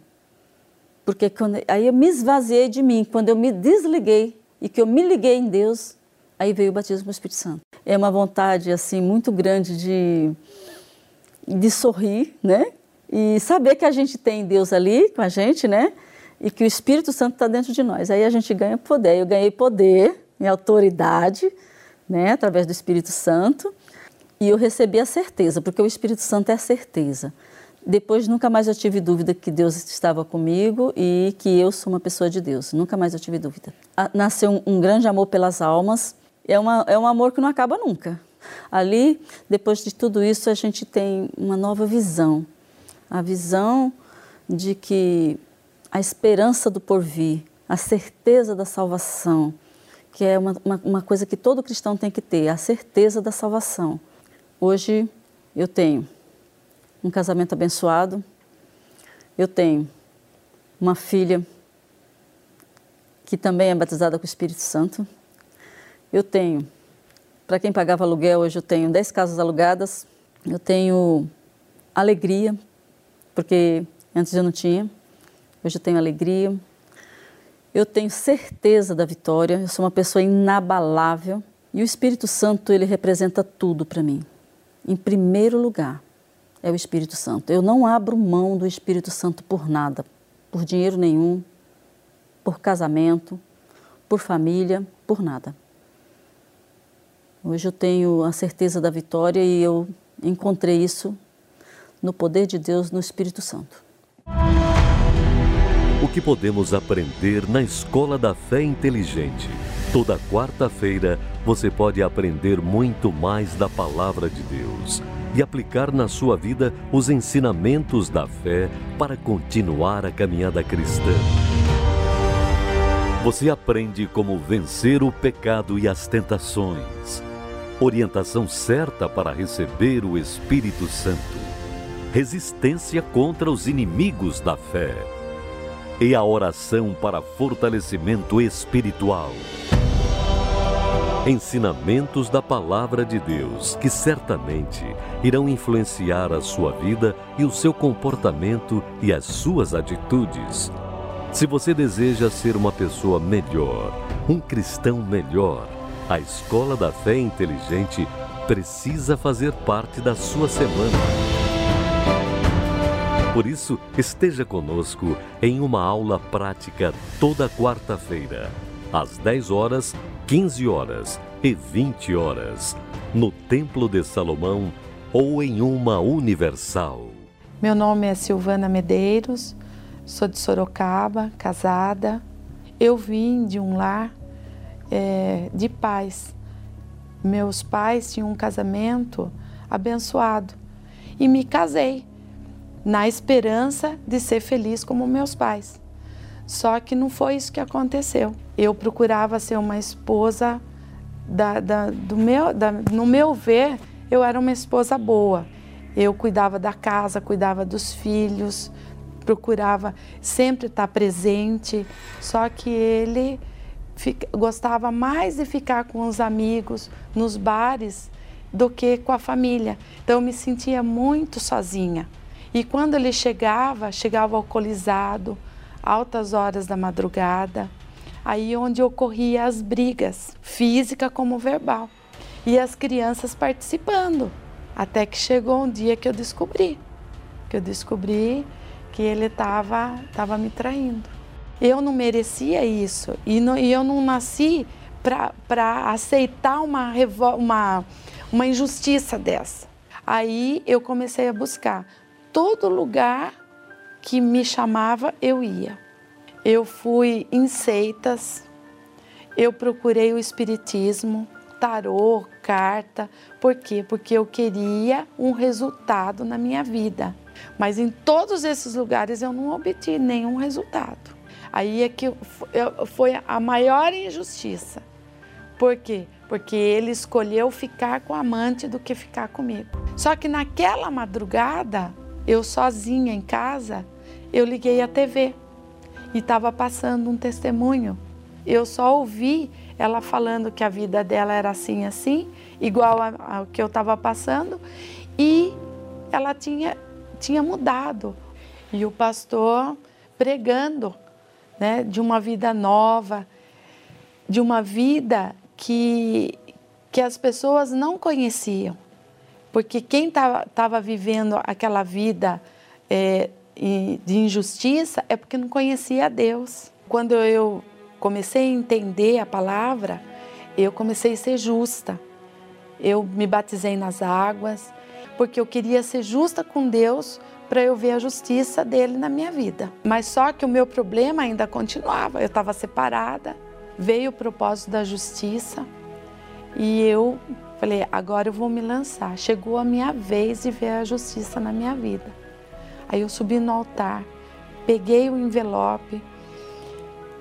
Speaker 7: Porque quando, aí eu me esvaziei de mim, quando eu me desliguei e que eu me liguei em Deus, aí veio o batismo do Espírito Santo. É uma vontade assim muito grande de, de sorrir, né? E saber que a gente tem Deus ali com a gente, né? E que o Espírito Santo está dentro de nós. Aí a gente ganha poder. Eu ganhei poder e autoridade, né? Através do Espírito Santo. E eu recebi a certeza, porque o Espírito Santo é a certeza. Depois nunca mais eu tive dúvida que Deus estava comigo e que eu sou uma pessoa de Deus. Nunca mais eu tive dúvida. Nasceu um, um grande amor pelas almas. É, uma, é um amor que não acaba nunca. Ali, depois de tudo isso, a gente tem uma nova visão. A visão de que a esperança do porvir, a certeza da salvação, que é uma, uma, uma coisa que todo cristão tem que ter, a certeza da salvação. Hoje eu tenho um casamento abençoado. Eu tenho uma filha que também é batizada com o Espírito Santo. Eu tenho, para quem pagava aluguel, hoje eu tenho 10 casas alugadas. Eu tenho alegria, porque antes eu não tinha. Hoje eu tenho alegria. Eu tenho certeza da vitória. Eu sou uma pessoa inabalável. E o Espírito Santo, ele representa tudo para mim. Em primeiro lugar, é o Espírito Santo. Eu não abro mão do Espírito Santo por nada, por dinheiro nenhum, por casamento, por família, por nada. Hoje eu tenho a certeza da vitória e eu encontrei isso no poder de Deus, no Espírito Santo.
Speaker 5: Que podemos aprender na Escola da Fé Inteligente? Toda quarta-feira você pode aprender muito mais da Palavra de Deus e aplicar na sua vida os ensinamentos da fé para continuar a caminhada cristã. Você aprende como vencer o pecado e as tentações, orientação certa para receber o Espírito Santo, resistência contra os inimigos da fé e a oração para fortalecimento espiritual. Ensinamentos da Palavra de Deus que certamente irão influenciar a sua vida e o seu comportamento e as suas atitudes. Se você deseja ser uma pessoa melhor, um cristão melhor, a Escola da Fé Inteligente precisa fazer parte da sua semana. Por isso, esteja conosco em uma aula prática toda quarta-feira, às 10 horas 15 horas e 20 horas, no Templo de Salomão ou em uma universal.
Speaker 8: Meu nome é Silvana Medeiros, sou de Sorocaba, casada. Eu vim de um lar é, de paz. Meus pais tinham um casamento abençoado e me casei na esperança de ser feliz como meus pais. Só que não foi isso que aconteceu. Eu procurava ser uma esposa, da, da, do meu, da, no meu ver, eu era uma esposa boa. Eu cuidava da casa, cuidava dos filhos, procurava sempre estar presente. Só que ele fica, gostava mais de ficar com os amigos nos bares do que com a família. Então eu me sentia muito sozinha. E quando ele chegava, chegava alcoolizado, altas horas da madrugada, aí onde ocorria as brigas, física como verbal, e as crianças participando, até que chegou um dia que eu descobri, que eu descobri que ele estava tava me traindo. Eu não merecia isso e, e eu não nasci para aceitar uma, uma, uma injustiça dessa. Aí eu comecei a buscar. Todo lugar que me chamava, eu ia. Eu fui em seitas, eu procurei o espiritismo, tarô, carta. Por quê? Porque eu queria um resultado na minha vida. Mas em todos esses lugares eu não obtive nenhum resultado. Aí é que foi a maior injustiça. Por quê? Porque ele escolheu ficar com a amante do que ficar comigo. Só que naquela madrugada, eu sozinha em casa, eu liguei a TV e estava passando um testemunho. Eu só ouvi ela falando que a vida dela era assim, assim, igual ao que eu estava passando, e ela tinha, tinha mudado. E o pastor pregando né, de uma vida nova, de uma vida que, que as pessoas não conheciam. Porque quem estava vivendo aquela vida é, de injustiça é porque não conhecia Deus. Quando eu comecei a entender a palavra, eu comecei a ser justa. Eu me batizei nas águas, porque eu queria ser justa com Deus para eu ver a justiça dele na minha vida. Mas só que o meu problema ainda continuava. Eu estava separada, veio o propósito da justiça e eu falei: agora eu vou me lançar. Chegou a minha vez de ver a justiça na minha vida. Aí eu subi no altar, peguei o envelope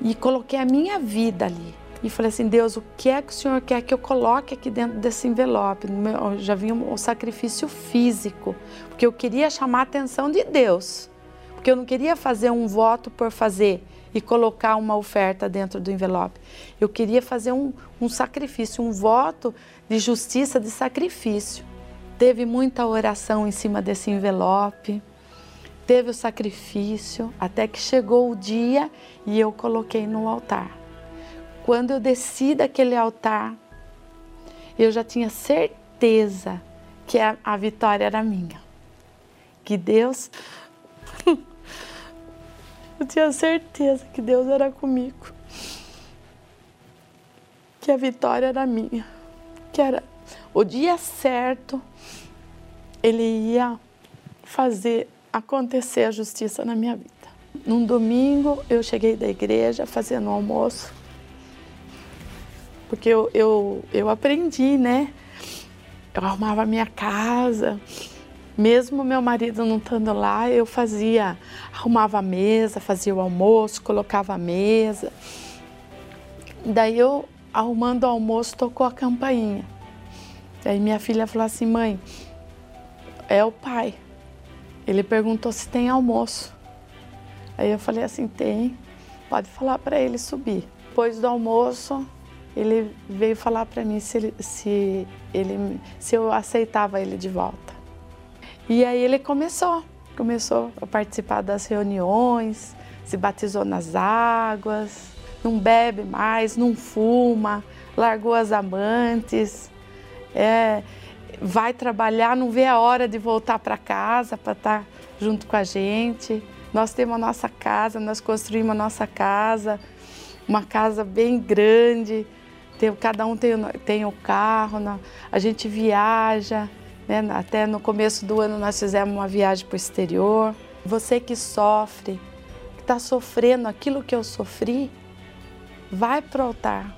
Speaker 8: e coloquei a minha vida ali e falei assim: Deus, o que é que o Senhor quer que eu coloque aqui dentro desse envelope? Eu já vi um, um sacrifício físico, porque eu queria chamar a atenção de Deus, porque eu não queria fazer um voto por fazer e colocar uma oferta dentro do envelope. Eu queria fazer um, um sacrifício, um voto de justiça, de sacrifício. Teve muita oração em cima desse envelope, teve o sacrifício, até que chegou o dia e eu coloquei no altar quando eu desci daquele altar, eu já tinha certeza que a, a vitória era minha. Que Deus. Eu tinha certeza que Deus era comigo. Que a vitória era minha. Que era o dia certo, Ele ia fazer acontecer a justiça na minha vida. Num domingo, eu cheguei da igreja fazendo almoço porque eu, eu, eu aprendi, né? Eu arrumava a minha casa, mesmo meu marido não estando lá, eu fazia, arrumava a mesa, fazia o almoço, colocava a mesa. Daí eu, arrumando o almoço, tocou a campainha. Aí minha filha falou assim, mãe, é o pai. Ele perguntou se tem almoço. Aí eu falei assim, tem, pode falar para ele subir. Depois do almoço, ele veio falar para mim se, ele, se, ele, se eu aceitava ele de volta. E aí ele começou, começou a participar das reuniões, se batizou nas águas, não bebe mais, não fuma, largou as amantes, é, vai trabalhar, não vê a hora de voltar para casa para estar tá junto com a gente. Nós temos a nossa casa, nós construímos a nossa casa, uma casa bem grande, tem, cada um tem, tem o carro, a gente viaja, né? até no começo do ano nós fizemos uma viagem para o exterior. Você que sofre, que está sofrendo aquilo que eu sofri, vai para o altar.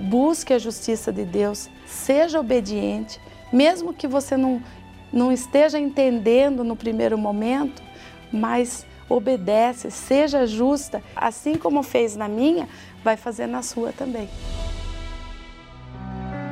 Speaker 8: Busque a justiça de Deus, seja obediente, mesmo que você não, não esteja entendendo no primeiro momento, mas obedece, seja justa, assim como fez na minha, vai fazer na sua também.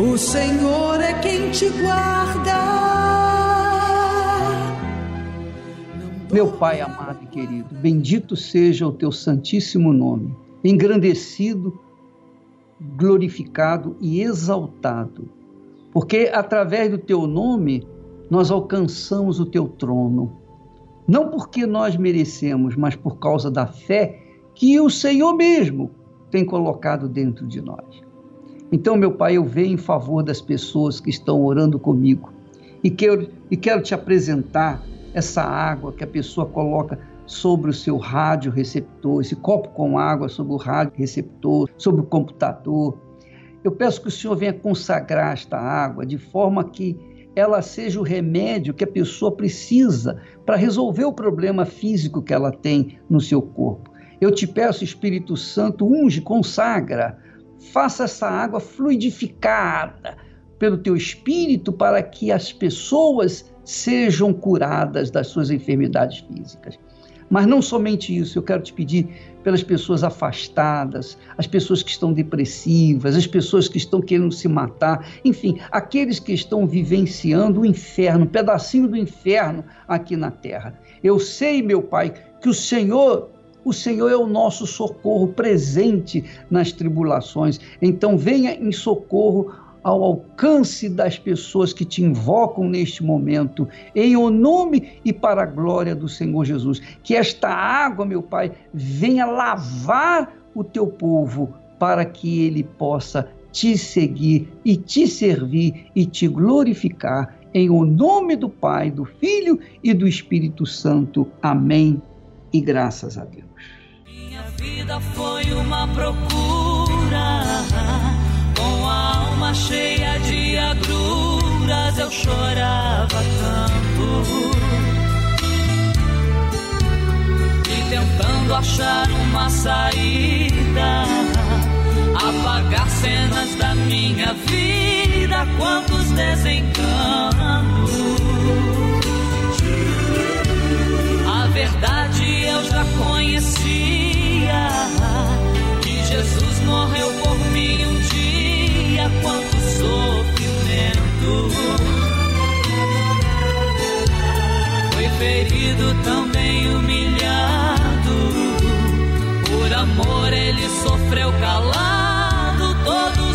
Speaker 9: O Senhor é quem te guarda.
Speaker 2: Meu Pai amado e querido, bendito seja o teu santíssimo nome, engrandecido glorificado e exaltado, porque através do teu nome nós alcançamos o teu trono. Não porque nós merecemos, mas por causa da fé que o Senhor mesmo tem colocado dentro de nós. Então, meu Pai, eu venho em favor das pessoas que estão orando comigo e quero, e quero te apresentar essa água que a pessoa coloca sobre o seu rádio receptor, esse copo com água sobre o rádio receptor, sobre o computador. Eu peço que o Senhor venha consagrar esta água de forma que ela seja o remédio que a pessoa precisa para resolver o problema físico que ela tem no seu corpo. Eu te peço, Espírito Santo, unge, consagra, faça essa água fluidificada pelo teu espírito para que as pessoas sejam curadas das suas enfermidades físicas. Mas não somente isso, eu quero te pedir pelas pessoas afastadas, as pessoas que estão depressivas, as pessoas que estão querendo se matar, enfim, aqueles que estão vivenciando o inferno, um pedacinho do inferno aqui na terra. Eu sei, meu Pai, que o Senhor o Senhor é o nosso socorro presente nas tribulações. Então, venha em socorro ao alcance das pessoas que te invocam neste momento, em o nome e para a glória do Senhor Jesus. Que esta água, meu Pai, venha lavar o teu povo para que ele possa te seguir e te servir e te glorificar. Em o nome do Pai, do Filho e do Espírito Santo. Amém. E graças a Deus.
Speaker 9: Minha vida foi uma procura com a alma cheia de agruras, eu chorava tanto. E tentando achar uma saída, apagar cenas da minha vida, quantos desencantos. A verdade eu já conhecia, que Jesus morreu por mim um dia quanto sofrimento. Foi ferido, também humilhado. Por amor, ele sofreu calado todos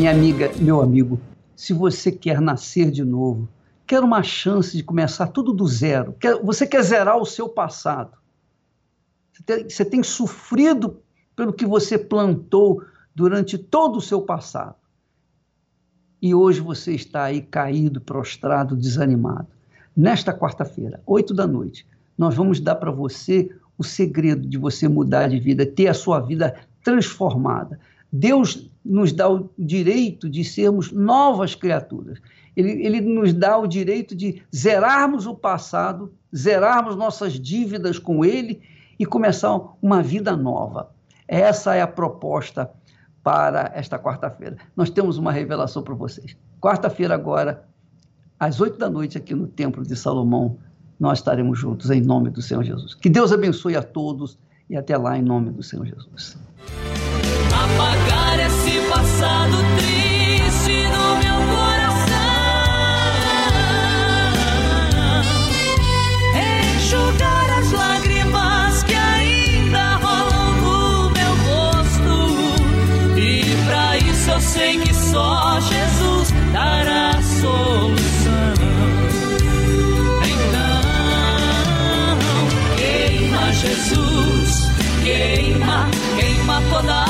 Speaker 2: Minha amiga, meu amigo, se você quer nascer de novo, quer uma chance de começar tudo do zero, quer, você quer zerar o seu passado, você tem, você tem sofrido pelo que você plantou durante todo o seu passado. E hoje você está aí caído, prostrado, desanimado. Nesta quarta-feira, oito da noite, nós vamos dar para você o segredo de você mudar de vida, ter a sua vida transformada. Deus nos dá o direito de sermos novas criaturas. Ele, ele nos dá o direito de zerarmos o passado, zerarmos nossas dívidas com Ele e começar uma vida nova. Essa é a proposta para esta quarta-feira. Nós temos uma revelação para vocês. Quarta-feira, agora, às oito da noite, aqui no Templo de Salomão, nós estaremos juntos em nome do Senhor Jesus. Que Deus abençoe a todos e até lá em nome do Senhor Jesus
Speaker 9: Jesus, queima, queima toda